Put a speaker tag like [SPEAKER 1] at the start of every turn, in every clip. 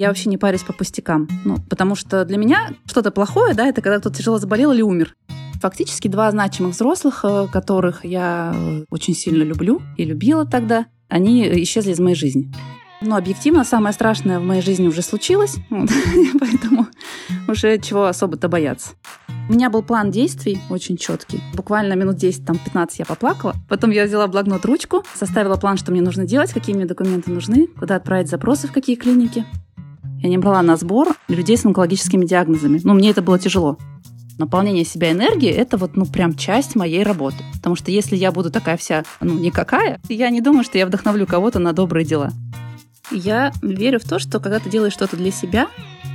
[SPEAKER 1] Я вообще не парюсь по пустякам. Ну, потому что для меня что-то плохое, да, это когда кто-то тяжело заболел или умер. Фактически два значимых взрослых, э, которых я э, очень сильно люблю и любила тогда, они исчезли из моей жизни. Но объективно самое страшное в моей жизни уже случилось, поэтому уже чего особо-то бояться. У меня был план действий очень четкий. Буквально минут 10, там 15 я поплакала. Потом я взяла блокнот, ручку, составила план, что мне нужно делать, какие мне документы нужны, куда отправить запросы, в какие клиники. Я не брала на сбор людей с онкологическими диагнозами. Ну, мне это было тяжело. Наполнение себя энергией – это вот, ну, прям часть моей работы. Потому что если я буду такая вся, ну, никакая, я не думаю, что я вдохновлю кого-то на добрые дела. Я верю в то, что когда ты делаешь что-то для себя,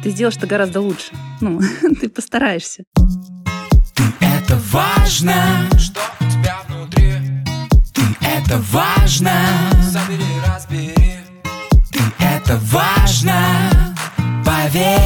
[SPEAKER 1] ты сделаешь это гораздо лучше. Ну, ты постараешься.
[SPEAKER 2] Ты это важно, что у тебя внутри. Ты это важно, забери, разбери. Ты это важно, поверь.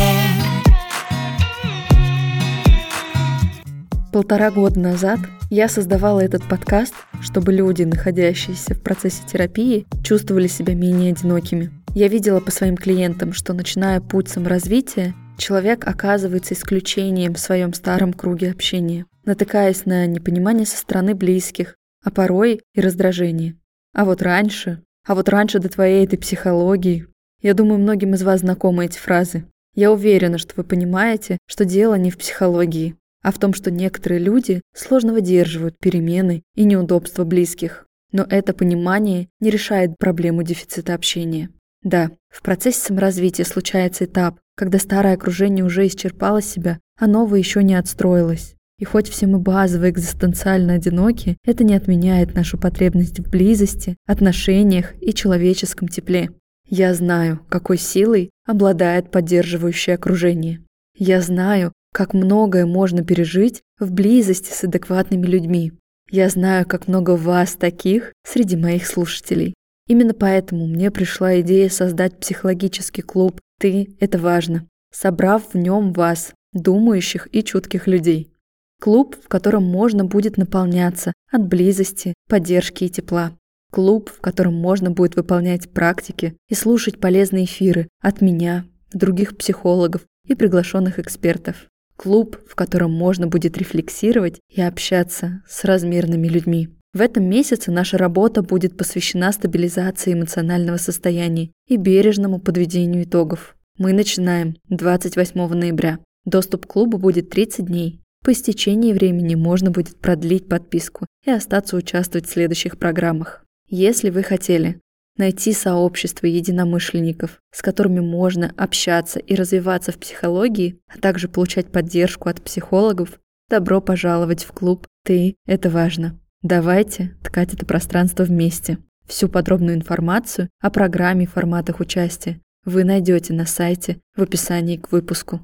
[SPEAKER 3] Полтора года назад я создавала этот подкаст, чтобы люди, находящиеся в процессе терапии, чувствовали себя менее одинокими. Я видела по своим клиентам, что начиная путь саморазвития, человек оказывается исключением в своем старом круге общения, натыкаясь на непонимание со стороны близких, а порой и раздражение. А вот раньше, а вот раньше до твоей этой психологии, я думаю, многим из вас знакомы эти фразы. Я уверена, что вы понимаете, что дело не в психологии, а в том, что некоторые люди сложно выдерживают перемены и неудобства близких. Но это понимание не решает проблему дефицита общения. Да, в процессе саморазвития случается этап, когда старое окружение уже исчерпало себя, а новое еще не отстроилось. И хоть все мы базово экзистенциально одиноки, это не отменяет нашу потребность в близости, отношениях и человеческом тепле. Я знаю, какой силой обладает поддерживающее окружение. Я знаю, как многое можно пережить в близости с адекватными людьми. Я знаю, как много вас таких среди моих слушателей. Именно поэтому мне пришла идея создать психологический клуб «Ты – это важно», собрав в нем вас, думающих и чутких людей. Клуб, в котором можно будет наполняться от близости, поддержки и тепла. Клуб, в котором можно будет выполнять практики и слушать полезные эфиры от меня, других психологов и приглашенных экспертов. Клуб, в котором можно будет рефлексировать и общаться с размерными людьми. В этом месяце наша работа будет посвящена стабилизации эмоционального состояния и бережному подведению итогов. Мы начинаем 28 ноября. Доступ к клубу будет 30 дней. По истечении времени можно будет продлить подписку и остаться участвовать в следующих программах. Если вы хотели найти сообщество единомышленников, с которыми можно общаться и развиваться в психологии, а также получать поддержку от психологов, добро пожаловать в клуб «Ты – это важно». Давайте ткать это пространство вместе. Всю подробную информацию о программе и форматах участия вы найдете на сайте в описании к выпуску.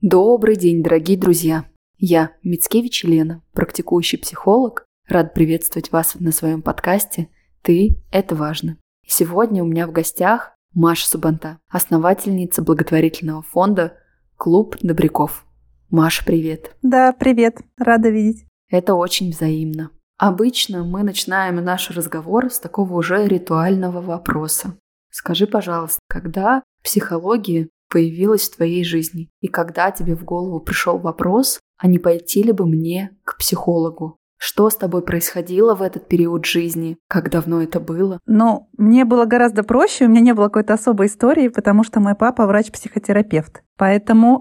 [SPEAKER 3] Добрый день, дорогие друзья! Я Мицкевич Елена, практикующий психолог. Рад приветствовать вас на своем подкасте «Ты – это важно». Сегодня у меня в гостях Маша Субанта, основательница благотворительного фонда «Клуб Добряков». Маша, привет.
[SPEAKER 1] Да, привет. Рада видеть.
[SPEAKER 3] Это очень взаимно. Обычно мы начинаем наш разговор с такого уже ритуального вопроса. Скажи, пожалуйста, когда психология появилась в твоей жизни? И когда тебе в голову пришел вопрос, а не пойти ли бы мне к психологу? Что с тобой происходило в этот период жизни? Как давно это было?
[SPEAKER 1] Ну, мне было гораздо проще, у меня не было какой-то особой истории, потому что мой папа врач-психотерапевт. Поэтому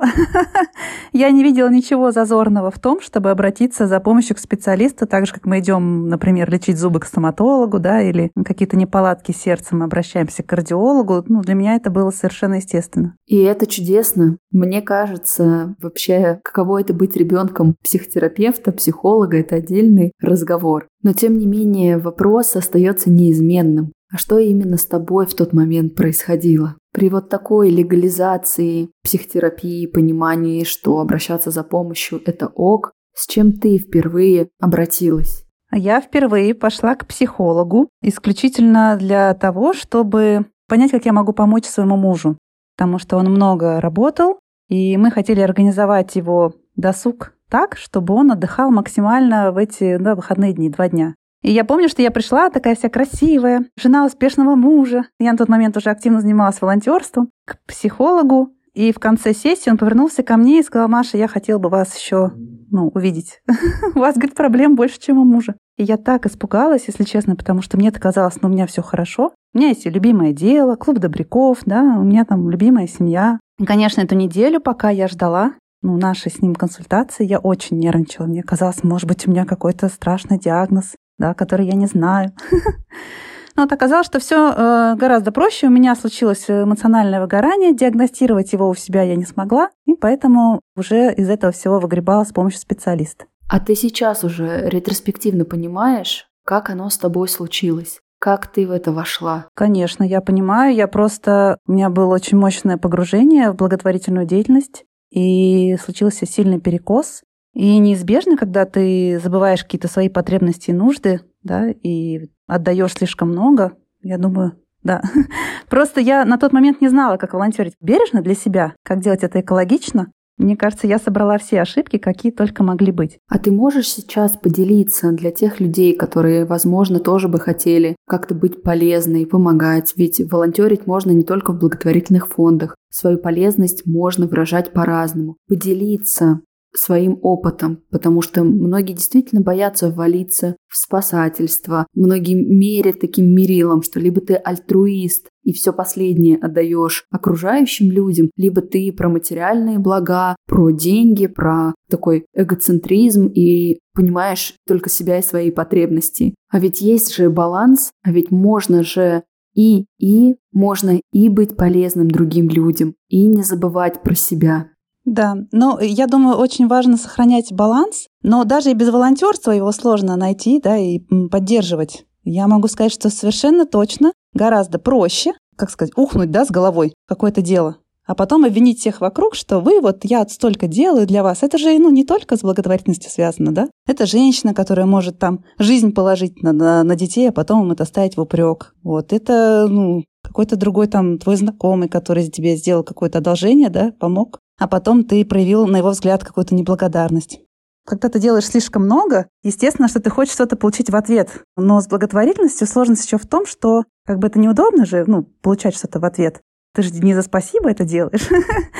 [SPEAKER 1] я не видела ничего зазорного в том, чтобы обратиться за помощью к специалисту, так же, как мы идем, например, лечить зубы к стоматологу, да, или какие-то неполадки с сердцем, мы обращаемся к кардиологу. Ну, для меня это было совершенно естественно.
[SPEAKER 3] И это чудесно. Мне кажется, вообще, каково это быть ребенком психотерапевта, психолога, это отдельный разговор. Но тем не менее вопрос остается неизменным. А что именно с тобой в тот момент происходило? При вот такой легализации психотерапии, понимании, что обращаться за помощью – это ок, с чем ты впервые обратилась?
[SPEAKER 1] Я впервые пошла к психологу исключительно для того, чтобы понять, как я могу помочь своему мужу. Потому что он много работал, и мы хотели организовать его досуг так, чтобы он отдыхал максимально в эти да, выходные дни, два дня. И я помню, что я пришла такая вся красивая, жена успешного мужа. Я на тот момент уже активно занималась волонтерством к психологу. И в конце сессии он повернулся ко мне и сказал, Маша, я хотел бы вас еще ну, увидеть. у вас, говорит, проблем больше, чем у мужа. И я так испугалась, если честно, потому что мне казалось, ну, у меня все хорошо. У меня есть любимое дело, клуб добряков, да, у меня там любимая семья. И, конечно, эту неделю, пока я ждала ну, нашей с ним консультации, я очень нервничала. Мне казалось, может быть, у меня какой-то страшный диагноз, да, который я не знаю. Но вот оказалось, что все э, гораздо проще. У меня случилось эмоциональное выгорание, диагностировать его у себя я не смогла, и поэтому уже из этого всего выгребала с помощью специалиста.
[SPEAKER 3] А ты сейчас уже ретроспективно понимаешь, как оно с тобой случилось? Как ты в это вошла?
[SPEAKER 1] Конечно, я понимаю. Я просто... У меня было очень мощное погружение в благотворительную деятельность, и случился сильный перекос. И неизбежно, когда ты забываешь какие-то свои потребности и нужды, да, и отдаешь слишком много, я думаю, да. Просто я на тот момент не знала, как волонтерить бережно для себя, как делать это экологично. Мне кажется, я собрала все ошибки, какие только могли быть.
[SPEAKER 3] А ты можешь сейчас поделиться для тех людей, которые, возможно, тоже бы хотели как-то быть полезной, помогать? Ведь волонтерить можно не только в благотворительных фондах. Свою полезность можно выражать по-разному. Поделиться своим опытом, потому что многие действительно боятся ввалиться в спасательство. Многие мерят таким мерилом, что либо ты альтруист и все последнее отдаешь окружающим людям, либо ты про материальные блага, про деньги, про такой эгоцентризм и понимаешь только себя и свои потребности. А ведь есть же баланс, а ведь можно же и и можно и быть полезным другим людям, и не забывать про себя.
[SPEAKER 1] Да, но я думаю, очень важно сохранять баланс, но даже и без волонтерства его сложно найти, да, и поддерживать. Я могу сказать, что совершенно точно гораздо проще, как сказать, ухнуть, да, с головой какое-то дело, а потом обвинить всех вокруг, что вы, вот я столько делаю для вас. Это же, ну, не только с благотворительностью связано, да? Это женщина, которая может там жизнь положить на, на, на детей, а потом им это ставить в упрек. Вот это, ну, какой-то другой там твой знакомый, который тебе сделал какое-то одолжение, да, помог а потом ты проявил, на его взгляд, какую-то неблагодарность. Когда ты делаешь слишком много, естественно, что ты хочешь что-то получить в ответ. Но с благотворительностью сложность еще в том, что как бы это неудобно же, ну, получать что-то в ответ. Ты же не за спасибо это делаешь.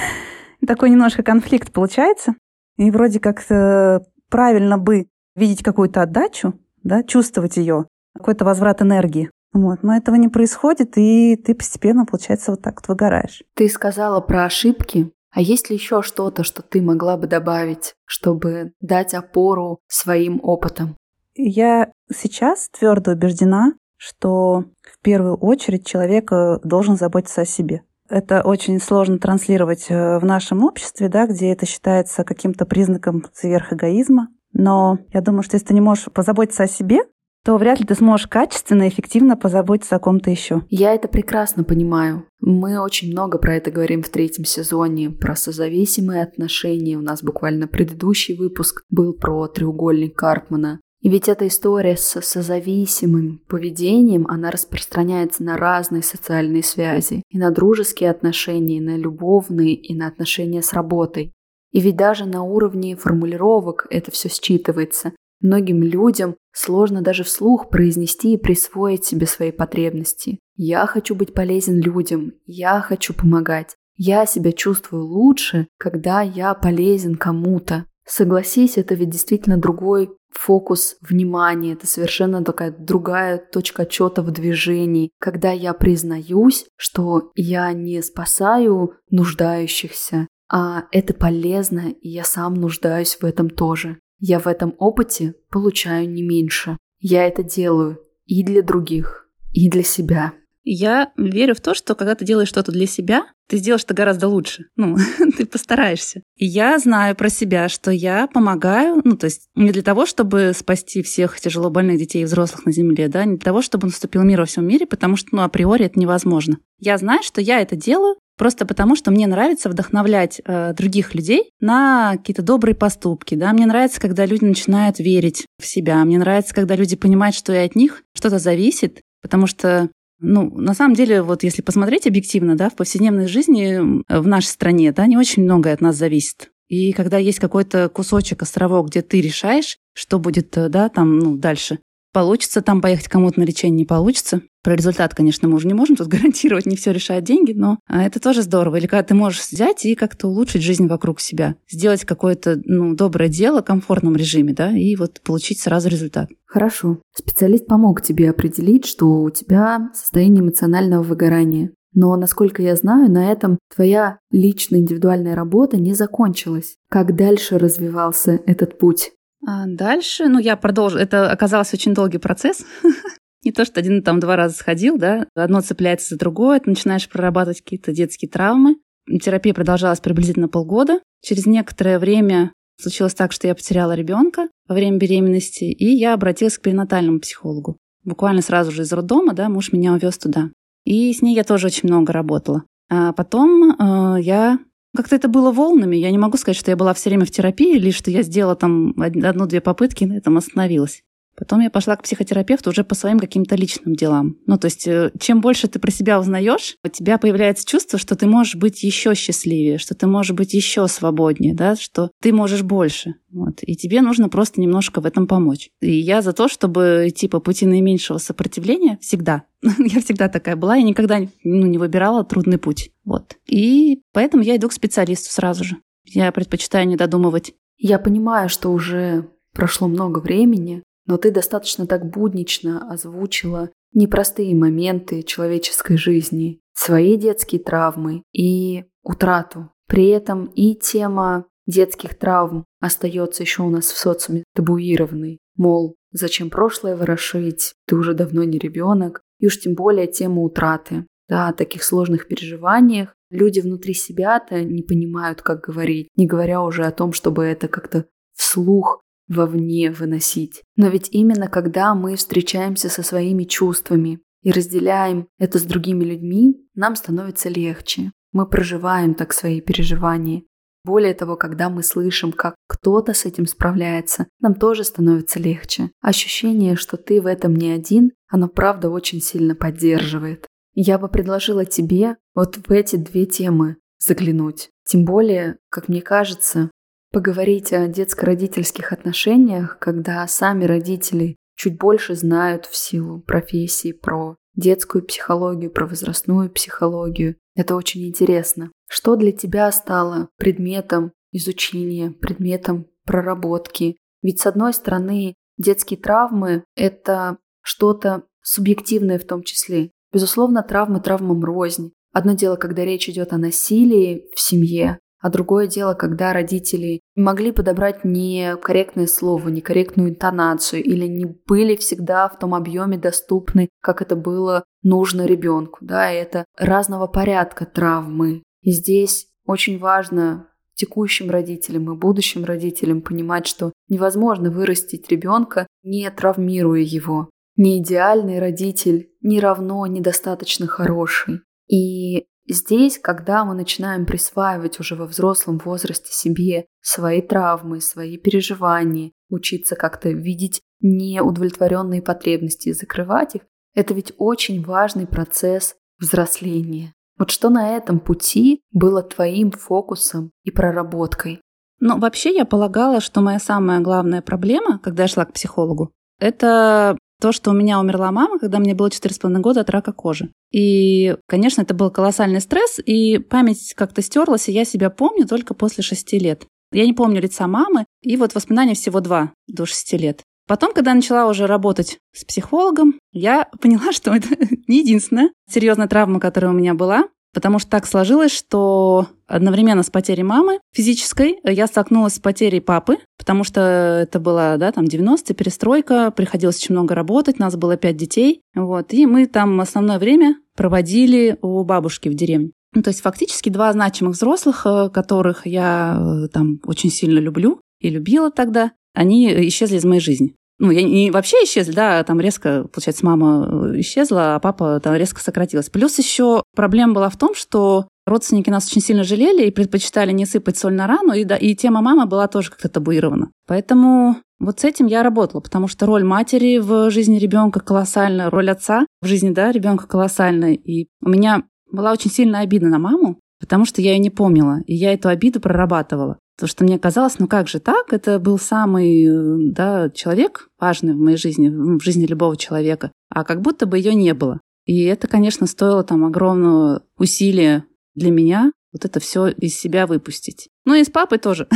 [SPEAKER 1] Такой немножко конфликт получается. И вроде как э, правильно бы видеть какую-то отдачу, да, чувствовать ее, какой-то возврат энергии. Вот. Но этого не происходит, и ты постепенно, получается, вот так вот выгораешь.
[SPEAKER 3] Ты сказала про ошибки. А есть ли еще что-то, что ты могла бы добавить, чтобы дать опору своим опытом?
[SPEAKER 1] Я сейчас твердо убеждена, что в первую очередь человек должен заботиться о себе. Это очень сложно транслировать э, в нашем обществе, да, где это считается каким-то признаком сверхэгоизма. Но я думаю, что если ты не можешь позаботиться о себе, то вряд ли ты сможешь качественно и эффективно позаботиться о ком-то еще.
[SPEAKER 3] Я это прекрасно понимаю. Мы очень много про это говорим в третьем сезоне, про созависимые отношения. У нас буквально предыдущий выпуск был про треугольник Карпмана. И ведь эта история с созависимым поведением, она распространяется на разные социальные связи. И на дружеские отношения, и на любовные, и на отношения с работой. И ведь даже на уровне формулировок это все считывается. Многим людям сложно даже вслух произнести и присвоить себе свои потребности. Я хочу быть полезен людям, я хочу помогать. Я себя чувствую лучше, когда я полезен кому-то. Согласись, это ведь действительно другой фокус внимания, это совершенно такая другая точка отчета в движении, когда я признаюсь, что я не спасаю нуждающихся, а это полезно, и я сам нуждаюсь в этом тоже. Я в этом опыте получаю не меньше. Я это делаю и для других, и для себя.
[SPEAKER 1] Я верю в то, что когда ты делаешь что-то для себя, ты сделаешь это гораздо лучше. Ну, ты постараешься. И я знаю про себя, что я помогаю, ну, то есть не для того, чтобы спасти всех тяжело больных детей и взрослых на Земле, да, не для того, чтобы наступил мир во всем мире, потому что, ну, априори это невозможно. Я знаю, что я это делаю Просто потому, что мне нравится вдохновлять э, других людей на какие-то добрые поступки. Да? Мне нравится, когда люди начинают верить в себя. Мне нравится, когда люди понимают, что и от них что-то зависит. Потому что, ну, на самом деле, вот если посмотреть объективно, да, в повседневной жизни в нашей стране, да, не очень многое от нас зависит. И когда есть какой-то кусочек, островок, где ты решаешь, что будет, э, да, там, ну, дальше, Получится там поехать кому-то на лечение, не получится. Про результат, конечно, мы уже не можем тут гарантировать, не все решают деньги, но а, это тоже здорово. Или когда ты можешь взять и как-то улучшить жизнь вокруг себя, сделать какое-то ну, доброе дело в комфортном режиме, да, и вот получить сразу результат.
[SPEAKER 3] Хорошо. Специалист помог тебе определить, что у тебя состояние эмоционального выгорания. Но, насколько я знаю, на этом твоя личная индивидуальная работа не закончилась. Как дальше развивался этот путь?
[SPEAKER 1] А дальше, ну, я продолжу. Это оказался очень долгий процесс. Не то, что один там два раза сходил, да. Одно цепляется за другое, ты начинаешь прорабатывать какие-то детские травмы. Терапия продолжалась приблизительно полгода. Через некоторое время случилось так, что я потеряла ребенка во время беременности, и я обратилась к перинатальному психологу. Буквально сразу же из роддома, да, муж меня увез туда. И с ней я тоже очень много работала. А потом э, я как-то это было волнами. Я не могу сказать, что я была все время в терапии, или что я сделала там одну-две попытки и на этом остановилась. Потом я пошла к психотерапевту уже по своим каким-то личным делам. Ну, то есть, э, чем больше ты про себя узнаешь, у тебя появляется чувство, что ты можешь быть еще счастливее, что ты можешь быть еще свободнее, да, что ты можешь больше. Вот. И тебе нужно просто немножко в этом помочь. И я за то, чтобы идти по пути наименьшего сопротивления всегда. я всегда такая была, я никогда ну, не выбирала трудный путь. Вот. И поэтому я иду к специалисту сразу же. Я предпочитаю не додумывать.
[SPEAKER 3] Я понимаю, что уже прошло много времени, но ты достаточно так буднично озвучила непростые моменты человеческой жизни, свои детские травмы и утрату. При этом и тема детских травм остается еще у нас в социуме табуированной. Мол, зачем прошлое ворошить, ты уже давно не ребенок. И уж тем более тема утраты. Да, о таких сложных переживаниях люди внутри себя-то не понимают, как говорить, не говоря уже о том, чтобы это как-то вслух вовне выносить. Но ведь именно когда мы встречаемся со своими чувствами и разделяем это с другими людьми, нам становится легче. Мы проживаем так свои переживания. Более того, когда мы слышим, как кто-то с этим справляется, нам тоже становится легче. Ощущение, что ты в этом не один, оно правда очень сильно поддерживает. Я бы предложила тебе вот в эти две темы заглянуть. Тем более, как мне кажется, поговорить о детско-родительских отношениях, когда сами родители чуть больше знают в силу профессии про детскую психологию, про возрастную психологию. Это очень интересно. Что для тебя стало предметом изучения, предметом проработки? Ведь с одной стороны, детские травмы – это что-то субъективное в том числе. Безусловно, травмы травмам рознь. Одно дело, когда речь идет о насилии в семье, а другое дело, когда родители могли подобрать некорректное слово, некорректную интонацию или не были всегда в том объеме доступны, как это было нужно ребенку. Да, и это разного порядка травмы. И здесь очень важно текущим родителям и будущим родителям понимать, что невозможно вырастить ребенка, не травмируя его. Не идеальный родитель не равно недостаточно хороший. И Здесь, когда мы начинаем присваивать уже во взрослом возрасте себе свои травмы, свои переживания, учиться как-то видеть неудовлетворенные потребности и закрывать их, это ведь очень важный процесс взросления. Вот что на этом пути было твоим фокусом и проработкой?
[SPEAKER 1] Ну, вообще я полагала, что моя самая главная проблема, когда я шла к психологу, это то, что у меня умерла мама, когда мне было 4,5 года от рака кожи. И, конечно, это был колоссальный стресс, и память как-то стерлась, и я себя помню только после 6 лет. Я не помню лица мамы, и вот воспоминания всего два до 6 лет. Потом, когда я начала уже работать с психологом, я поняла, что это не единственная серьезная травма, которая у меня была. Потому что так сложилось, что одновременно с потерей мамы физической я столкнулась с потерей папы, потому что это была, да, там 90-е, перестройка, приходилось очень много работать, нас было пять детей, вот, и мы там основное время проводили у бабушки в деревне. Ну, то есть фактически два значимых взрослых, э, которых я э, там очень сильно люблю и любила тогда, они исчезли из моей жизни ну, я не вообще исчезли, да, там резко, получается, мама э, исчезла, а папа там резко сократилась. Плюс еще проблема была в том, что родственники нас очень сильно жалели и предпочитали не сыпать соль на рану, и, да, и тема мамы была тоже как-то табуирована. Поэтому вот с этим я работала, потому что роль матери в жизни ребенка колоссальная, роль отца в жизни да, ребенка колоссальная. И у меня была очень сильная обида на маму, потому что я ее не помнила, и я эту обиду прорабатывала. Потому что мне казалось, ну как же так? Это был самый да, человек важный в моей жизни, в жизни любого человека. А как будто бы ее не было. И это, конечно, стоило там огромного усилия для меня вот это все из себя выпустить. Ну и с папой тоже.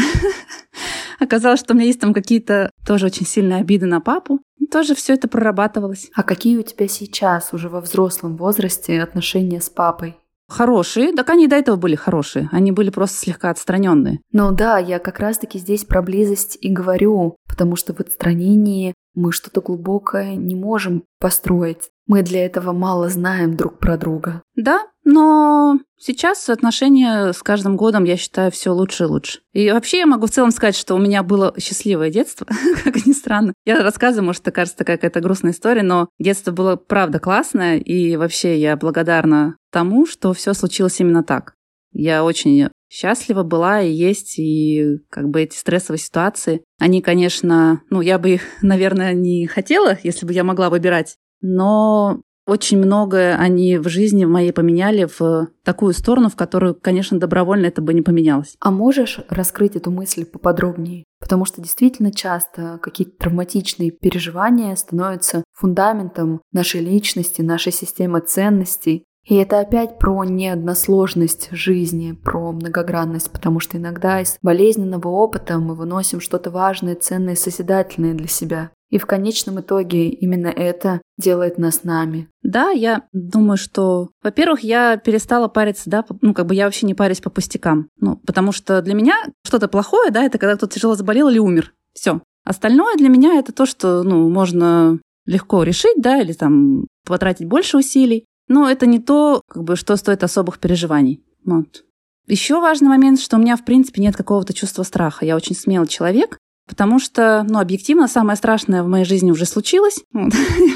[SPEAKER 1] Оказалось, что у меня есть там какие-то тоже очень сильные обиды на папу. Тоже все это прорабатывалось.
[SPEAKER 3] А какие у тебя сейчас, уже во взрослом возрасте, отношения с папой?
[SPEAKER 1] Хорошие, так они до этого были хорошие. Они были просто слегка отстраненные.
[SPEAKER 3] Ну да, я как раз-таки здесь про близость и говорю, потому что в отстранении мы что-то глубокое не можем построить. Мы для этого мало знаем друг про друга.
[SPEAKER 1] Да, но сейчас отношения с каждым годом, я считаю, все лучше и лучше. И вообще я могу в целом сказать, что у меня было счастливое детство, как ни странно. Я рассказываю, может, кажется такая какая-то грустная история, но детство было правда классное, и вообще я благодарна тому, что все случилось именно так. Я очень счастлива была и есть, и как бы эти стрессовые ситуации, они, конечно, ну, я бы их, наверное, не хотела, если бы я могла выбирать, но очень многое они в жизни в моей поменяли в такую сторону, в которую, конечно, добровольно это бы не поменялось.
[SPEAKER 3] А можешь раскрыть эту мысль поподробнее? Потому что действительно часто какие-то травматичные переживания становятся фундаментом нашей личности, нашей системы ценностей. И это опять про неодносложность жизни, про многогранность, потому что иногда из болезненного опыта мы выносим что-то важное, ценное, созидательное для себя. И в конечном итоге именно это делает нас нами.
[SPEAKER 1] Да, я думаю, что, во-первых, я перестала париться, да, ну, как бы я вообще не парюсь по пустякам. Ну, потому что для меня что-то плохое, да, это когда кто-то тяжело заболел или умер. Все. Остальное для меня это то, что, ну, можно легко решить, да, или там потратить больше усилий. Но это не то, как бы, что стоит особых переживаний. Вот. Еще важный момент, что у меня, в принципе, нет какого-то чувства страха. Я очень смелый человек, потому что, ну, объективно, самое страшное в моей жизни уже случилось, вот,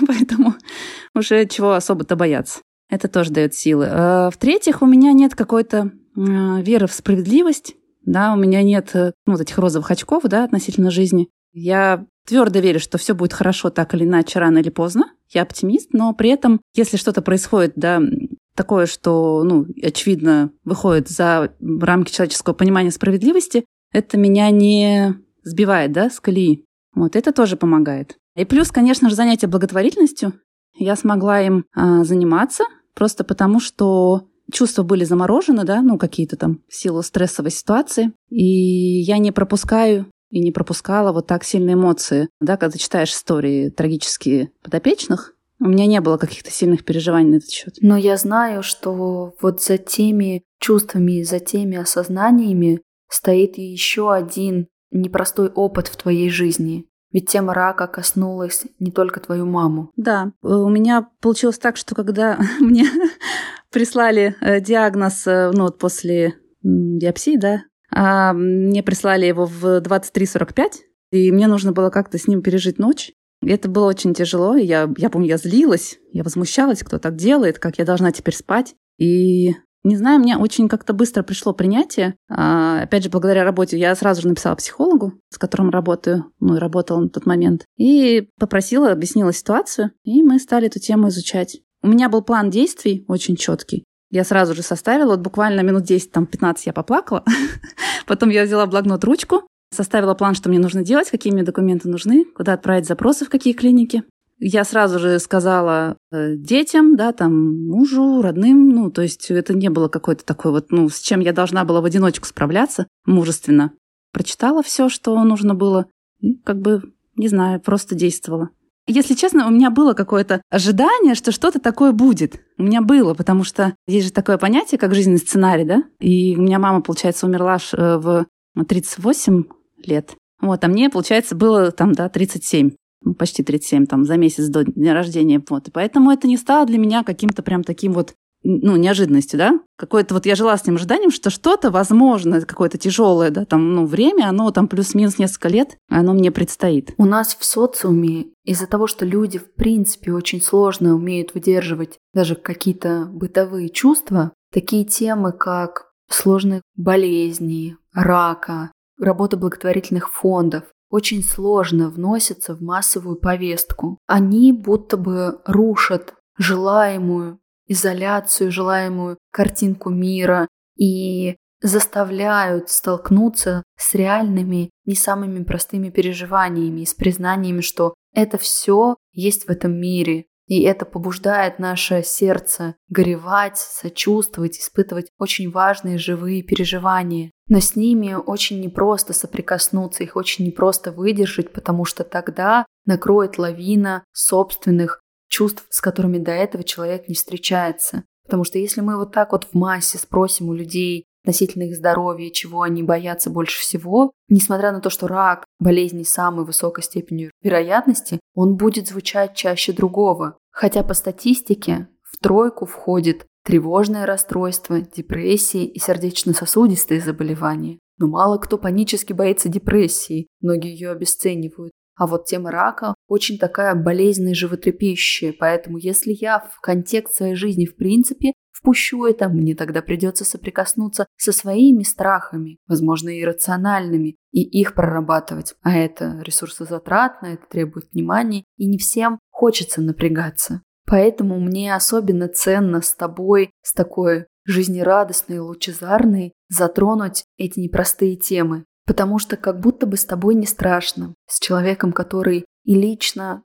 [SPEAKER 1] поэтому уже чего особо-то бояться. Это тоже дает силы. А, в-третьих, у меня нет какой-то а, веры в справедливость, да, у меня нет э, ну, вот этих розовых очков, да, относительно жизни. Я твердо верю, что все будет хорошо так или иначе, рано или поздно. Я оптимист, но при этом, если что-то происходит, да, такое, что, ну, очевидно, выходит за рамки человеческого понимания справедливости, это меня не сбивает, да, с колеи. Вот это тоже помогает. И плюс, конечно же, занятие благотворительностью. Я смогла им а, заниматься просто потому, что чувства были заморожены, да, ну, какие-то там в силу стрессовой ситуации. И я не пропускаю и не пропускала вот так сильные эмоции. Да, когда читаешь истории трагические подопечных, у меня не было каких-то сильных переживаний на этот счет.
[SPEAKER 3] Но я знаю, что вот за теми чувствами, за теми осознаниями стоит еще один непростой опыт в твоей жизни. Ведь тема рака коснулась не только твою маму.
[SPEAKER 1] Да, у меня получилось так, что когда мне прислали э, диагноз, э, ну вот после биопсии, да, а мне прислали его в 23.45, и мне нужно было как-то с ним пережить ночь. Это было очень тяжело. Я, я помню, я злилась, я возмущалась, кто так делает, как я должна теперь спать. И не знаю, мне очень как-то быстро пришло принятие. А, опять же, благодаря работе я сразу же написала психологу, с которым работаю, ну и работала на тот момент, и попросила, объяснила ситуацию, и мы стали эту тему изучать. У меня был план действий очень четкий. Я сразу же составила, вот буквально минут 10, там 15 я поплакала. Потом я взяла блокнот, ручку, составила план, что мне нужно делать, какие мне документы нужны, куда отправить запросы, в какие клиники. Я сразу же сказала э, детям, да, там, мужу, родным, ну, то есть это не было какой-то такой вот, ну, с чем я должна была в одиночку справляться мужественно. Прочитала все, что нужно было, и как бы, не знаю, просто действовала. Если честно, у меня было какое-то ожидание, что что-то такое будет. У меня было, потому что есть же такое понятие, как жизненный сценарий, да? И у меня мама, получается, умерла э, в 38 лет. Вот, а мне, получается, было там, да, 37 ну, почти 37, там, за месяц до дня рождения. Вот. И поэтому это не стало для меня каким-то прям таким вот ну, неожиданностью, да? Какое-то вот я жила с тем ожиданием, что что-то, возможно, какое-то тяжелое, да, там, ну, время, оно там плюс-минус несколько лет, оно мне предстоит.
[SPEAKER 3] У нас в социуме из-за того, что люди, в принципе, очень сложно умеют выдерживать даже какие-то бытовые чувства, такие темы, как сложные болезни, рака, работа благотворительных фондов, очень сложно вносятся в массовую повестку. Они будто бы рушат желаемую изоляцию, желаемую картинку мира. И заставляют столкнуться с реальными, не самыми простыми переживаниями с признаниями, что это все есть в этом мире, и это побуждает наше сердце горевать, сочувствовать, испытывать очень важные живые переживания. Но с ними очень непросто соприкоснуться, их очень непросто выдержать, потому что тогда накроет лавина собственных чувств, с которыми до этого человек не встречается. Потому что если мы вот так вот в массе спросим у людей относительно их здоровья, чего они боятся больше всего, несмотря на то, что рак – болезнь самой высокой степенью вероятности, он будет звучать чаще другого. Хотя по статистике в тройку входит тревожное расстройство, депрессии и сердечно-сосудистые заболевания. Но мало кто панически боится депрессии, многие ее обесценивают. А вот тема рака очень такая болезненная, животрепещущая, поэтому если я в контекст своей жизни в принципе впущу это, мне тогда придется соприкоснуться со своими страхами, возможно, иррациональными, и их прорабатывать. А это ресурсозатратно, это требует внимания, и не всем хочется напрягаться. Поэтому мне особенно ценно с тобой, с такой жизнерадостной, лучезарной, затронуть эти непростые темы. Потому что как будто бы с тобой не страшно, с человеком, который и лично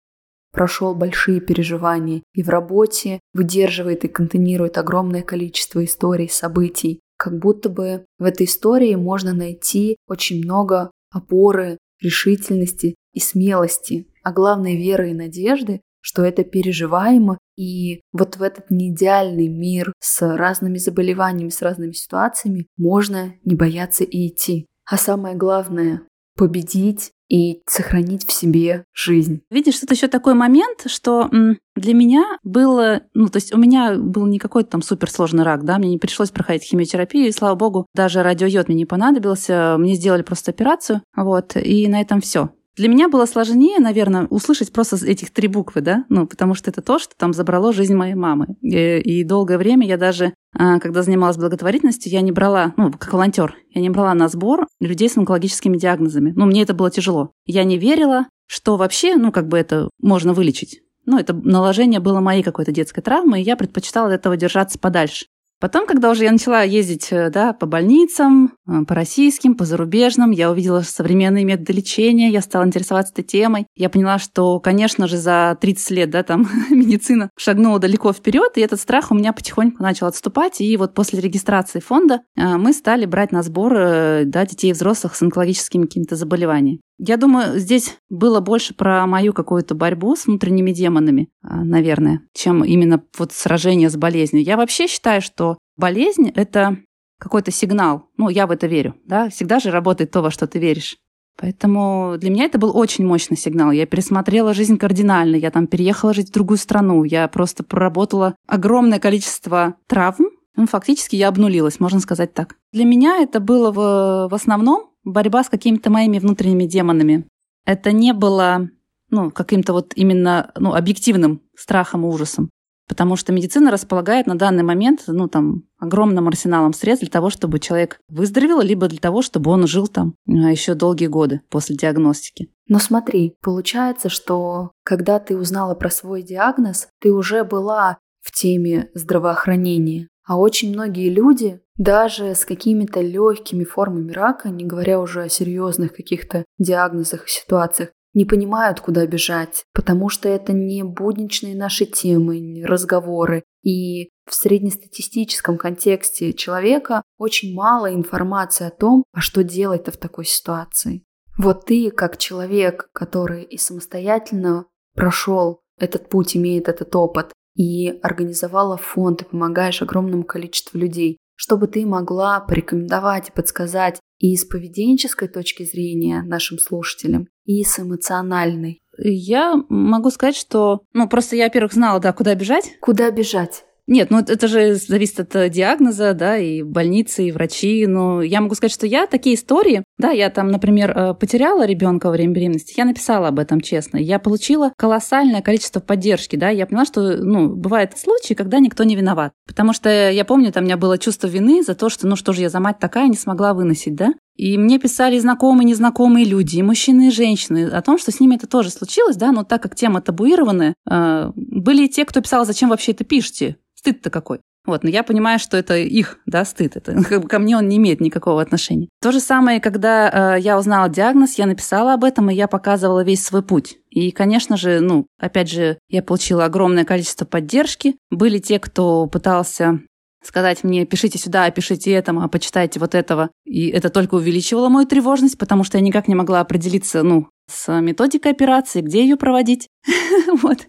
[SPEAKER 3] прошел большие переживания и в работе выдерживает и контейнирует огромное количество историй, событий. Как будто бы в этой истории можно найти очень много опоры, решительности и смелости, а главное веры и надежды, что это переживаемо, и вот в этот неидеальный мир с разными заболеваниями, с разными ситуациями можно не бояться и идти. А самое главное — победить и сохранить в себе жизнь.
[SPEAKER 1] Видишь, тут еще такой момент, что для меня было, ну, то есть у меня был не какой-то там суперсложный рак, да, мне не пришлось проходить химиотерапию, и, слава богу, даже радиойод мне не понадобился, мне сделали просто операцию, вот, и на этом все. Для меня было сложнее, наверное, услышать просто этих три буквы, да, ну, потому что это то, что там забрало жизнь моей мамы. И, и долгое время я даже, а, когда занималась благотворительностью, я не брала, ну, как волонтер, я не брала на сбор людей с онкологическими диагнозами. Ну, мне это было тяжело. Я не верила, что вообще, ну, как бы это можно вылечить. Ну, это наложение было моей какой-то детской травмы, и я предпочитала от этого держаться подальше. Потом, когда уже я начала ездить э, да, по больницам, э, по российским, по зарубежным, я увидела современные методы лечения, я стала интересоваться этой темой. Я поняла, что, конечно же, за 30 лет да, там, медицина шагнула далеко вперед, и этот страх у меня потихоньку начал отступать. И вот после регистрации фонда э, мы стали брать на сбор да, детей и взрослых с онкологическими какими-то заболеваниями. Я думаю, здесь было больше про мою какую-то борьбу с внутренними демонами, а, наверное, чем именно вот сражение с болезнью. Я вообще считаю, что болезнь — это какой-то сигнал. Ну, я в это верю, да. Всегда же работает то, во что ты веришь. Поэтому для меня это был очень мощный сигнал. Я пересмотрела жизнь кардинально. Я там переехала жить в другую страну. Я просто проработала огромное количество травм. Ну, фактически я обнулилась, можно сказать так. Для меня это было в, в основном борьба с какими-то моими внутренними демонами. Это не было ну, каким-то вот именно ну, объективным страхом и ужасом. Потому что медицина располагает на данный момент ну, там, огромным арсеналом средств для того, чтобы человек выздоровел, либо для того, чтобы он жил там а, еще долгие годы после диагностики.
[SPEAKER 3] Но смотри, получается, что когда ты узнала про свой диагноз, ты уже была в теме здравоохранения. А очень многие люди даже с какими-то легкими формами рака, не говоря уже о серьезных каких-то диагнозах и ситуациях, не понимают, куда бежать, потому что это не будничные наши темы, не разговоры. И в среднестатистическом контексте человека очень мало информации о том, а что делать-то в такой ситуации. Вот ты, как человек, который и самостоятельно прошел этот путь, имеет этот опыт, и организовала фонд, и помогаешь огромному количеству людей чтобы ты могла порекомендовать и подсказать и с поведенческой точки зрения нашим слушателям, и с эмоциональной.
[SPEAKER 1] Я могу сказать, что, ну, просто я, во-первых, знала, да, куда бежать.
[SPEAKER 3] Куда бежать?
[SPEAKER 1] Нет, ну это же зависит от э, диагноза, да, и больницы, и врачи. Но я могу сказать, что я такие истории, да, я там, например, э, потеряла ребенка во время беременности, я написала об этом честно. Я получила колоссальное количество поддержки, да, я поняла, что, ну, бывают случаи, когда никто не виноват. Потому что я помню, там у меня было чувство вины за то, что, ну что же я за мать такая, не смогла выносить, да. И мне писали знакомые, незнакомые люди, и мужчины, и женщины, о том, что с ними это тоже случилось, да, но так как тема табуированная, э, были и те, кто писал, зачем вообще это пишете, Стыд-то какой. Вот, но я понимаю, что это их, да, стыд. Это, как бы, ко мне он не имеет никакого отношения. То же самое, когда э, я узнала диагноз, я написала об этом, и я показывала весь свой путь. И, конечно же, ну, опять же, я получила огромное количество поддержки. Были те, кто пытался сказать мне, пишите сюда, пишите этому, а почитайте вот этого. И это только увеличивало мою тревожность, потому что я никак не могла определиться, ну, с методикой операции, где ее проводить. вот.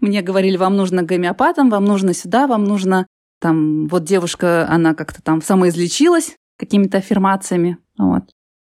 [SPEAKER 1] Мне говорили, вам нужно гомеопатом, вам нужно сюда, вам нужно там, вот девушка, она как-то там самоизлечилась какими-то аффирмациями. Вот.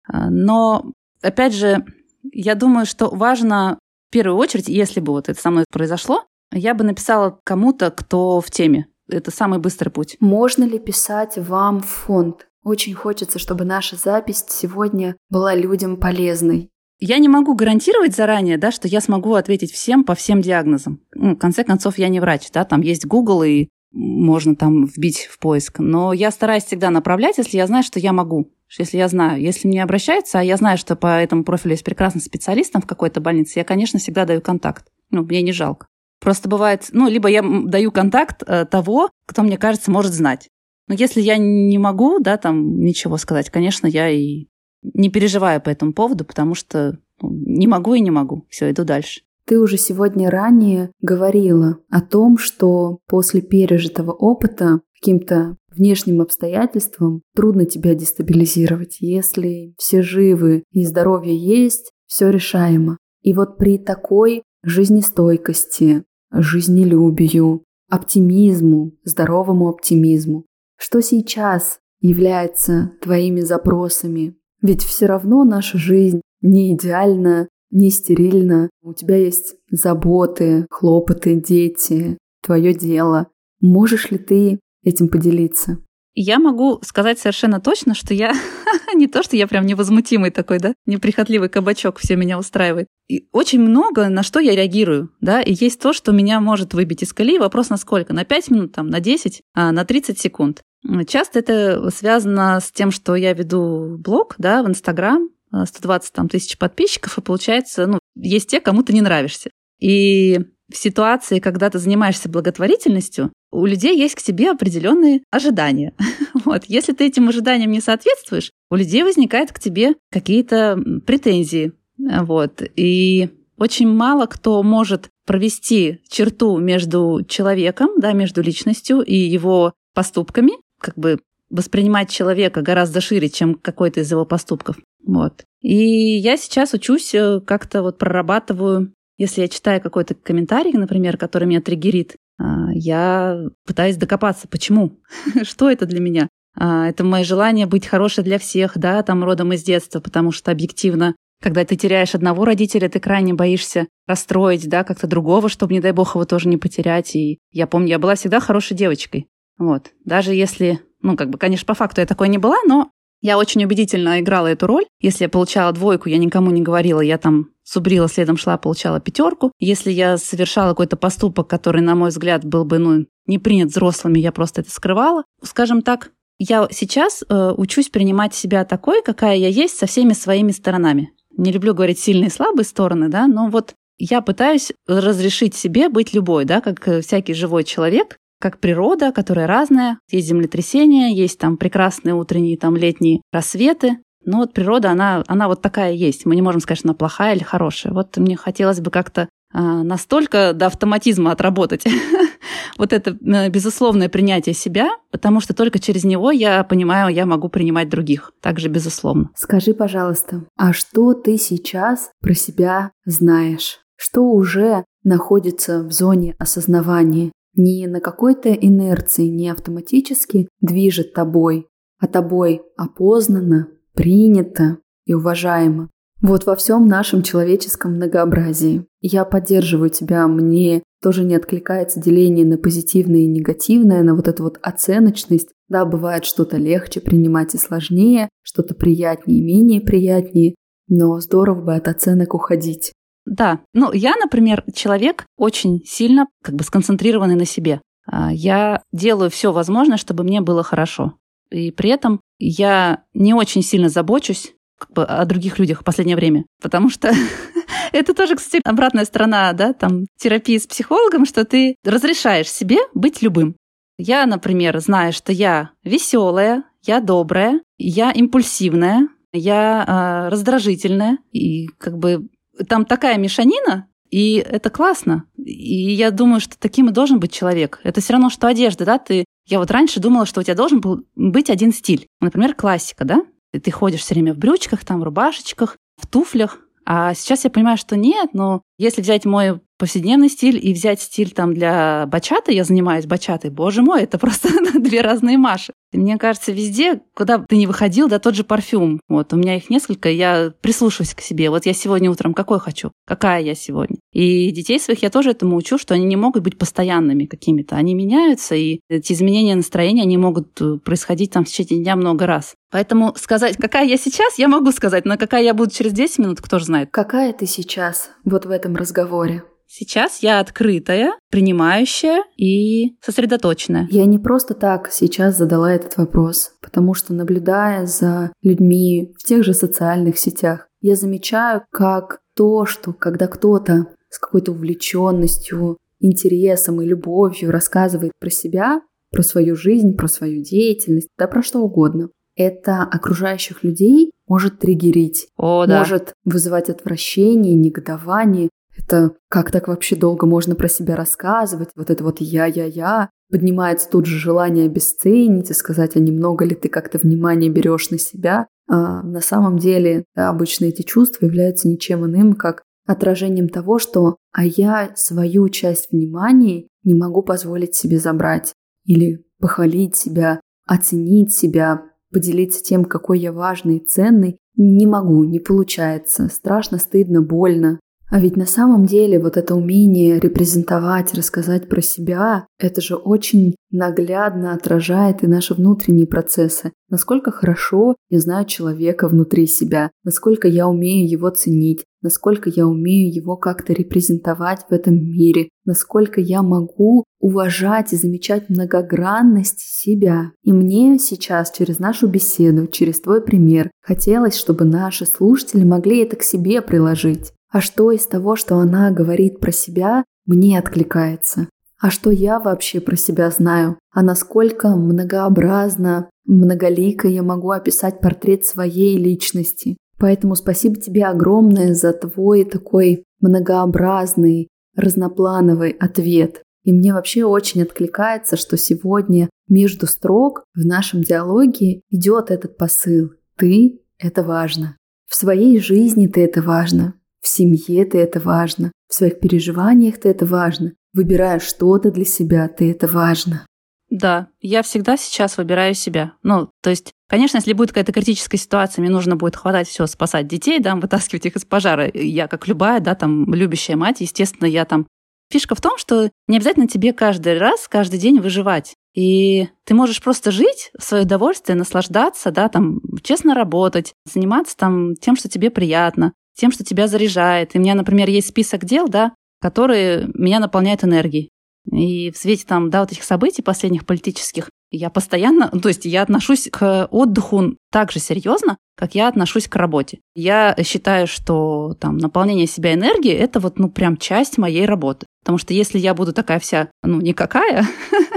[SPEAKER 1] А, но, опять же, я думаю, что важно в первую очередь, если бы вот это со мной произошло, я бы написала кому-то, кто в теме. Это самый быстрый путь.
[SPEAKER 3] Можно ли писать вам в фонд? Очень хочется, чтобы наша запись сегодня была людям полезной.
[SPEAKER 1] Я не могу гарантировать заранее, да, что я смогу ответить всем по всем диагнозам. Ну, в конце концов, я не врач, да, там есть Google, и можно там вбить в поиск. Но я стараюсь всегда направлять, если я знаю, что я могу. Если я знаю, если мне обращаются, а я знаю, что по этому профилю есть прекрасным специалистом в какой-то больнице, я, конечно, всегда даю контакт. Ну, мне не жалко. Просто бывает, ну, либо я даю контакт э, того, кто, мне кажется, может знать. Но если я не могу, да, там ничего сказать, конечно, я и не переживаю по этому поводу, потому что ну, не могу и не могу. Все, иду дальше.
[SPEAKER 3] Ты уже сегодня ранее говорила о том, что после пережитого опыта каким-то внешним обстоятельствам трудно тебя дестабилизировать. Если все живы и здоровье есть, все решаемо. И вот при такой жизнестойкости, жизнелюбию, оптимизму, здоровому оптимизму, что сейчас является твоими запросами ведь все равно наша жизнь не идеальна, не стерильна. У тебя есть заботы, хлопоты, дети, твое дело. Можешь ли ты этим поделиться?
[SPEAKER 1] Я могу сказать совершенно точно, что я не то, что я прям невозмутимый такой, да, неприхотливый кабачок, все меня устраивает. И очень много на что я реагирую, да, и есть то, что меня может выбить из колеи. Вопрос на сколько? На 5 минут, там, на 10, а на 30 секунд. Часто это связано с тем, что я веду блог, да, в Инстаграм, 120 э, там, тысяч подписчиков, и получается, ну, есть те, кому ты не нравишься. И в ситуации, когда ты занимаешься благотворительностью, у людей есть к тебе определенные ожидания. Вот. Если ты этим ожиданиям не соответствуешь, у людей возникают к тебе какие-то претензии. Вот. И очень мало кто может провести черту между человеком, да, между личностью и его поступками, как бы воспринимать человека гораздо шире, чем какой-то из его поступков. Вот. И я сейчас учусь, э, как-то вот прорабатываю, если я читаю какой-то комментарий, например, который меня триггерит, а, я пытаюсь докопаться, почему, что это для меня. А, это мое желание быть хорошей для всех, да, там родом из детства, потому что объективно, когда ты теряешь одного родителя, ты крайне боишься расстроить, да, как-то другого, чтобы, не дай бог, его тоже не потерять. И я помню, я была всегда хорошей девочкой. Вот. Даже если, ну, как бы, конечно, по факту я такой не была, но я очень убедительно играла эту роль. Если я получала двойку, я никому не говорила, я там субрила, следом шла, получала пятерку. Если я совершала какой-то поступок, который, на мой взгляд, был бы, ну, не принят взрослыми, я просто это скрывала. Скажем так, я сейчас э, учусь принимать себя такой, какая я есть, со всеми своими сторонами. Не люблю говорить сильные и слабые стороны, да, но вот я пытаюсь разрешить себе быть любой, да, как э, всякий живой человек, как природа, которая разная. Есть землетрясения, есть там прекрасные утренние, там летние рассветы. Но вот природа, она, она вот такая есть. Мы не можем сказать, что она плохая или хорошая. Вот мне хотелось бы как-то а, настолько до автоматизма отработать вот это э, безусловное принятие себя, потому что только через него я понимаю, я могу принимать других. Также безусловно.
[SPEAKER 3] Скажи, пожалуйста, а что ты сейчас про себя знаешь? Что уже находится в зоне осознавания? Не на какой-то инерции, не автоматически движет тобой, а тобой опознано, принято и уважаемо. Вот во всем нашем человеческом многообразии. Я поддерживаю тебя, мне тоже не откликается деление на позитивное и негативное, на вот эту вот оценочность. Да, бывает что-то легче принимать и сложнее, что-то приятнее и менее приятнее, но здорово бы от оценок уходить.
[SPEAKER 1] Да, ну я, например, человек очень сильно как бы сконцентрированный на себе. А, я делаю все возможное, чтобы мне было хорошо. И при этом я не очень сильно забочусь как бы, о других людях в последнее время, потому что это тоже, кстати, обратная сторона, да, там, терапии с психологом, что ты разрешаешь себе быть любым. Я, например, знаю, что я веселая, я добрая, я импульсивная, я э, раздражительная, и как бы там такая мешанина, и это классно. И я думаю, что таким и должен быть человек. Это все равно, что одежда, да? Ты... Я вот раньше думала, что у тебя должен был быть один стиль. Например, классика, да? И ты ходишь все время в брючках, там, в рубашечках, в туфлях. А сейчас я понимаю, что нет, но если взять мой повседневный стиль и взять стиль там для бачата, я занимаюсь бачатой, боже мой, это просто две разные Маши. Мне кажется, везде, куда бы ты ни выходил, да, тот же парфюм. Вот, у меня их несколько, я прислушиваюсь к себе. Вот я сегодня утром какой хочу, какая я сегодня. И детей своих я тоже этому учу, что они не могут быть постоянными какими-то. Они меняются, и эти изменения настроения, они могут э, происходить там в течение дня много раз. Поэтому сказать, какая я сейчас, я могу сказать, но какая я буду через 10 минут, кто же знает.
[SPEAKER 3] Какая ты сейчас вот в этом разговоре?
[SPEAKER 1] Сейчас я открытая, принимающая и сосредоточенная.
[SPEAKER 3] Я не просто так сейчас задала этот вопрос, потому что наблюдая за людьми в тех же социальных сетях, я замечаю, как то, что когда кто-то с какой-то увлеченностью, интересом и любовью рассказывает про себя, про свою жизнь, про свою деятельность, да про что угодно, это окружающих людей может триггерить,
[SPEAKER 1] О, да.
[SPEAKER 3] может вызывать отвращение, негодование, это как так вообще долго можно про себя рассказывать? Вот это вот я-я-я. Поднимается тут же желание обесценить и сказать, а немного ли ты как-то внимание берешь на себя. А на самом деле обычно эти чувства являются ничем иным, как отражением того, что а я свою часть внимания не могу позволить себе забрать. Или похвалить себя, оценить себя, поделиться тем, какой я важный и ценный. Не могу, не получается. Страшно, стыдно, больно. А ведь на самом деле вот это умение репрезентовать, рассказать про себя, это же очень наглядно отражает и наши внутренние процессы. Насколько хорошо я знаю человека внутри себя, насколько я умею его ценить, насколько я умею его как-то репрезентовать в этом мире, насколько я могу уважать и замечать многогранность себя. И мне сейчас через нашу беседу, через твой пример, хотелось, чтобы наши слушатели могли это к себе приложить. А что из того, что она говорит про себя, мне откликается? А что я вообще про себя знаю? А насколько многообразно, многолико я могу описать портрет своей личности? Поэтому спасибо тебе огромное за твой такой многообразный, разноплановый ответ. И мне вообще очень откликается, что сегодня между строк в нашем диалоге идет этот посыл. Ты – это важно. В своей жизни ты это важно. В семье ты это важно, в своих переживаниях ты это важно, выбирая что-то для себя, ты это важно.
[SPEAKER 1] Да, я всегда сейчас выбираю себя. Ну, то есть, конечно, если будет какая-то критическая ситуация, мне нужно будет хватать все, спасать детей, да, вытаскивать их из пожара. Я, как любая, да, там, любящая мать, естественно, я там... Фишка в том, что не обязательно тебе каждый раз, каждый день выживать. И ты можешь просто жить в свое удовольствие, наслаждаться, да, там, честно работать, заниматься там тем, что тебе приятно тем, что тебя заряжает. И у меня, например, есть список дел, да, которые меня наполняют энергией. И в свете там, да, вот этих событий последних политических, я постоянно, то есть я отношусь к отдыху так же серьезно, как я отношусь к работе. Я считаю, что там наполнение себя энергией – это вот, ну, прям часть моей работы. Потому что если я буду такая вся, ну, никакая,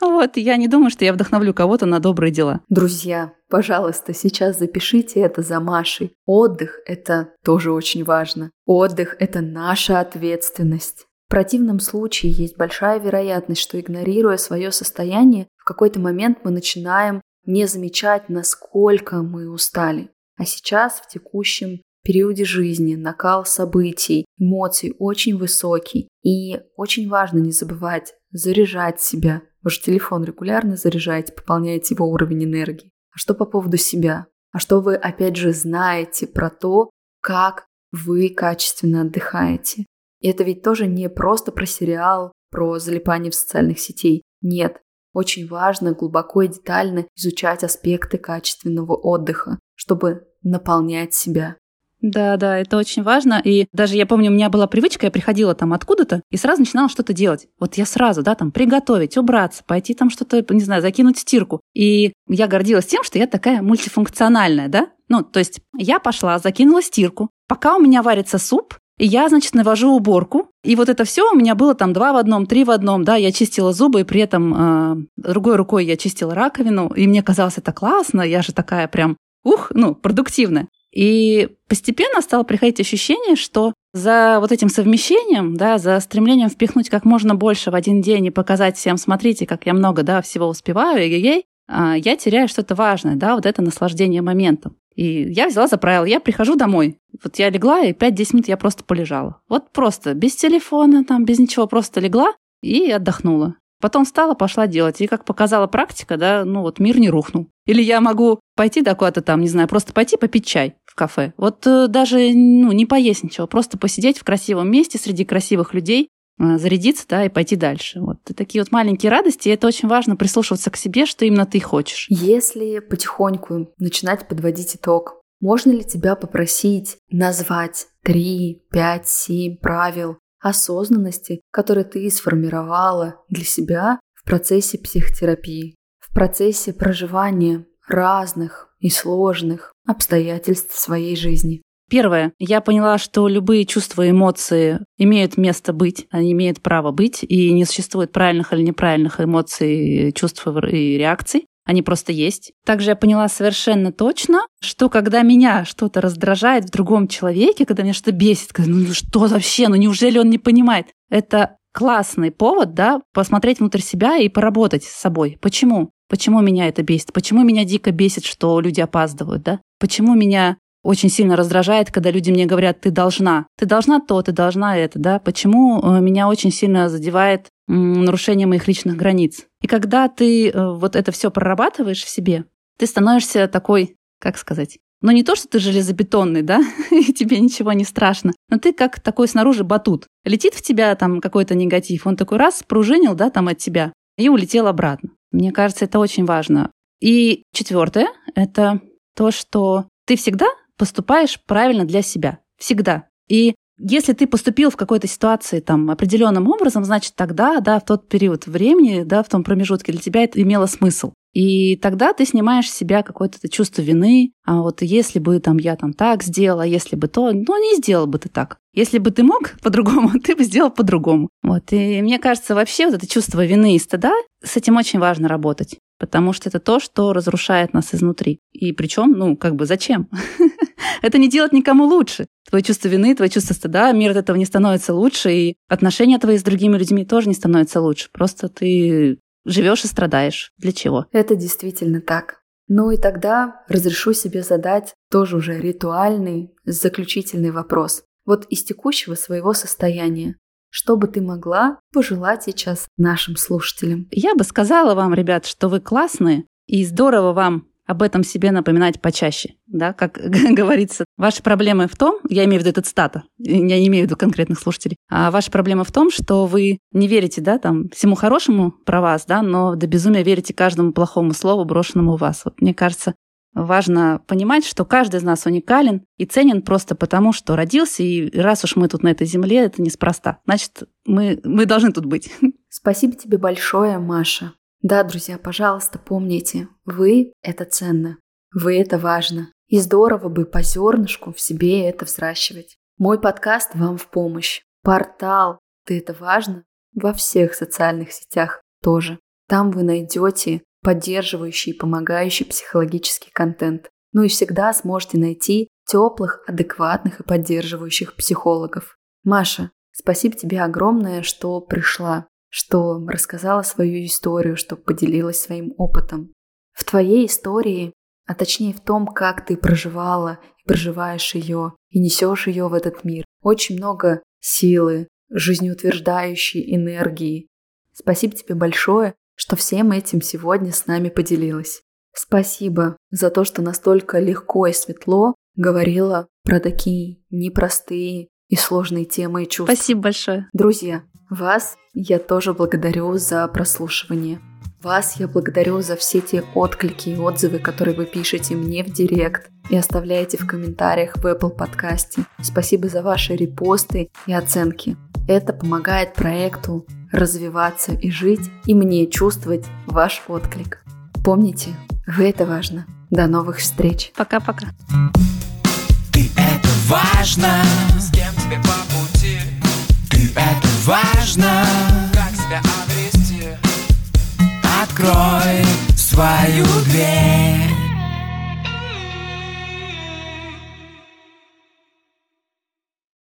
[SPEAKER 1] Вот, я не думаю, что я вдохновлю кого-то на добрые дела.
[SPEAKER 3] Друзья, пожалуйста, сейчас запишите это за Машей. Отдых – это тоже очень важно. Отдых – это наша ответственность. В противном случае есть большая вероятность, что игнорируя свое состояние, в какой-то момент мы начинаем не замечать, насколько мы устали. А сейчас, в текущем периоде жизни накал событий, эмоций очень высокий. И очень важно не забывать заряжать себя, Ваш телефон регулярно заряжаете, пополняете его уровень энергии. А что по поводу себя? А что вы, опять же, знаете про то, как вы качественно отдыхаете? И это ведь тоже не просто про сериал, про залипание в социальных сетей. Нет, очень важно глубоко и детально изучать аспекты качественного отдыха, чтобы наполнять себя.
[SPEAKER 1] Да, да, это очень важно. И даже я помню, у меня была привычка, я приходила там откуда-то и сразу начинала что-то делать. Вот я сразу, да, там приготовить, убраться, пойти там что-то, не знаю, закинуть стирку. И я гордилась тем, что я такая мультифункциональная, да. Ну, то есть я пошла, закинула стирку. Пока у меня варится суп, И я, значит, навожу уборку. И вот это все у меня было там два в одном, три в одном, да, я чистила зубы, и при этом э, другой рукой я чистила раковину, и мне казалось это классно, я же такая прям, ух, ну, продуктивная. И постепенно стало приходить ощущение, что за вот этим совмещением, да, за стремлением впихнуть как можно больше в один день и показать всем, смотрите, как я много, да, всего успеваю, эй-ей, а, я теряю что-то важное, да, вот это наслаждение моментом. И я взяла за правило, я прихожу домой, вот я легла, и 5-10 минут я просто полежала. Вот просто, без телефона, там, без ничего, просто легла и отдохнула. Потом встала, пошла делать. И как показала практика, да, ну вот мир не рухнул. Или я могу пойти да, куда-то там, не знаю, просто пойти попить чай кафе. Вот э, даже, ну, не поесть ничего, просто посидеть в красивом месте среди красивых людей, э, зарядиться, да, и пойти дальше. Вот и такие вот маленькие радости, и это очень важно прислушиваться к себе, что именно ты хочешь.
[SPEAKER 3] Если потихоньку начинать подводить итог, можно ли тебя попросить назвать 3, 5, 7 правил, осознанности, которые ты сформировала для себя в процессе психотерапии, в процессе проживания разных и сложных обстоятельств своей жизни.
[SPEAKER 1] Первое. Я поняла, что любые чувства и эмоции имеют место быть, они имеют право быть, и не существует правильных или неправильных эмоций, чувств и реакций. Они просто есть. Также я поняла совершенно точно, что когда меня что-то раздражает в другом человеке, когда меня что-то бесит, когда, ну что вообще, ну неужели он не понимает? Это классный повод, да, посмотреть внутрь себя и поработать с собой. Почему? Почему меня это бесит? Почему меня дико бесит, что люди опаздывают, да? Почему меня очень сильно раздражает, когда люди мне говорят, ты должна, ты должна то, ты должна это, да? Почему э, меня очень сильно задевает нарушение моих личных границ? И когда ты э, вот это все прорабатываешь в себе, ты становишься такой, как сказать, ну не то, что ты железобетонный, да, и тебе ничего не страшно, но ты как такой снаружи батут. Летит в тебя там какой-то негатив, он такой раз пружинил, да, там от тебя, и улетел обратно. Мне кажется, это очень важно. И четвертое — это то, что ты всегда поступаешь правильно для себя. Всегда. И если ты поступил в какой-то ситуации там определенным образом, значит тогда, да, в тот период времени, да, в том промежутке для тебя это имело смысл. И тогда ты снимаешь с себя какое-то чувство вины, а вот если бы там я там так сделала, если бы то, ну не сделал бы ты так. Если бы ты мог по-другому, ты бы сделал по-другому. Вот. И мне кажется, вообще вот это чувство вины и стыда, с этим очень важно работать потому что это то, что разрушает нас изнутри. И причем, ну, как бы зачем? это не делать никому лучше. Твое чувство вины, твое чувство стыда, мир от этого не становится лучше, и отношения твои с другими людьми тоже не становятся лучше. Просто ты живешь и страдаешь. Для чего?
[SPEAKER 3] Это действительно так. Ну и тогда разрешу себе задать тоже уже ритуальный, заключительный вопрос. Вот из текущего своего состояния, что бы ты могла пожелать сейчас нашим слушателям?
[SPEAKER 1] Я бы сказала вам, ребят, что вы классные, и здорово вам об этом себе напоминать почаще. Да, как говорится, ваши проблемы в том, я имею в виду этот стата, я не имею в виду конкретных слушателей, а ваша проблема в том, что вы не верите, да, там, всему хорошему про вас, да, но до безумия верите каждому плохому слову, брошенному в вас. Вот мне кажется, Важно понимать, что каждый из нас уникален и ценен просто потому, что родился, и раз уж мы тут на этой земле, это неспроста. Значит, мы, мы должны тут быть.
[SPEAKER 3] Спасибо тебе большое, Маша. Да, друзья, пожалуйста, помните, вы — это ценно, вы — это важно. И здорово бы по зернышку в себе это взращивать. Мой подкаст вам в помощь. Портал «Ты это важно» во всех социальных сетях тоже. Там вы найдете поддерживающий и помогающий психологический контент. Ну и всегда сможете найти теплых, адекватных и поддерживающих психологов. Маша, спасибо тебе огромное, что пришла, что рассказала свою историю, что поделилась своим опытом. В твоей истории, а точнее в том, как ты проживала и проживаешь ее, и несешь ее в этот мир, очень много силы, жизнеутверждающей энергии. Спасибо тебе большое, что всем этим сегодня с нами поделилась. Спасибо за то, что настолько легко и светло говорила про такие непростые и сложные темы и чувства.
[SPEAKER 1] Спасибо большое.
[SPEAKER 3] Друзья, вас я тоже благодарю за прослушивание. Вас я благодарю за все те отклики и отзывы, которые вы пишете мне в директ и оставляете в комментариях в Apple подкасте. Спасибо за ваши репосты и оценки. Это помогает проекту развиваться и жить, и мне чувствовать ваш отклик. Помните, вы это важно. До новых встреч.
[SPEAKER 1] Пока-пока.
[SPEAKER 2] Ты это важно. С кем тебе папа? И это важно. Как себя обрести? Открой свою дверь.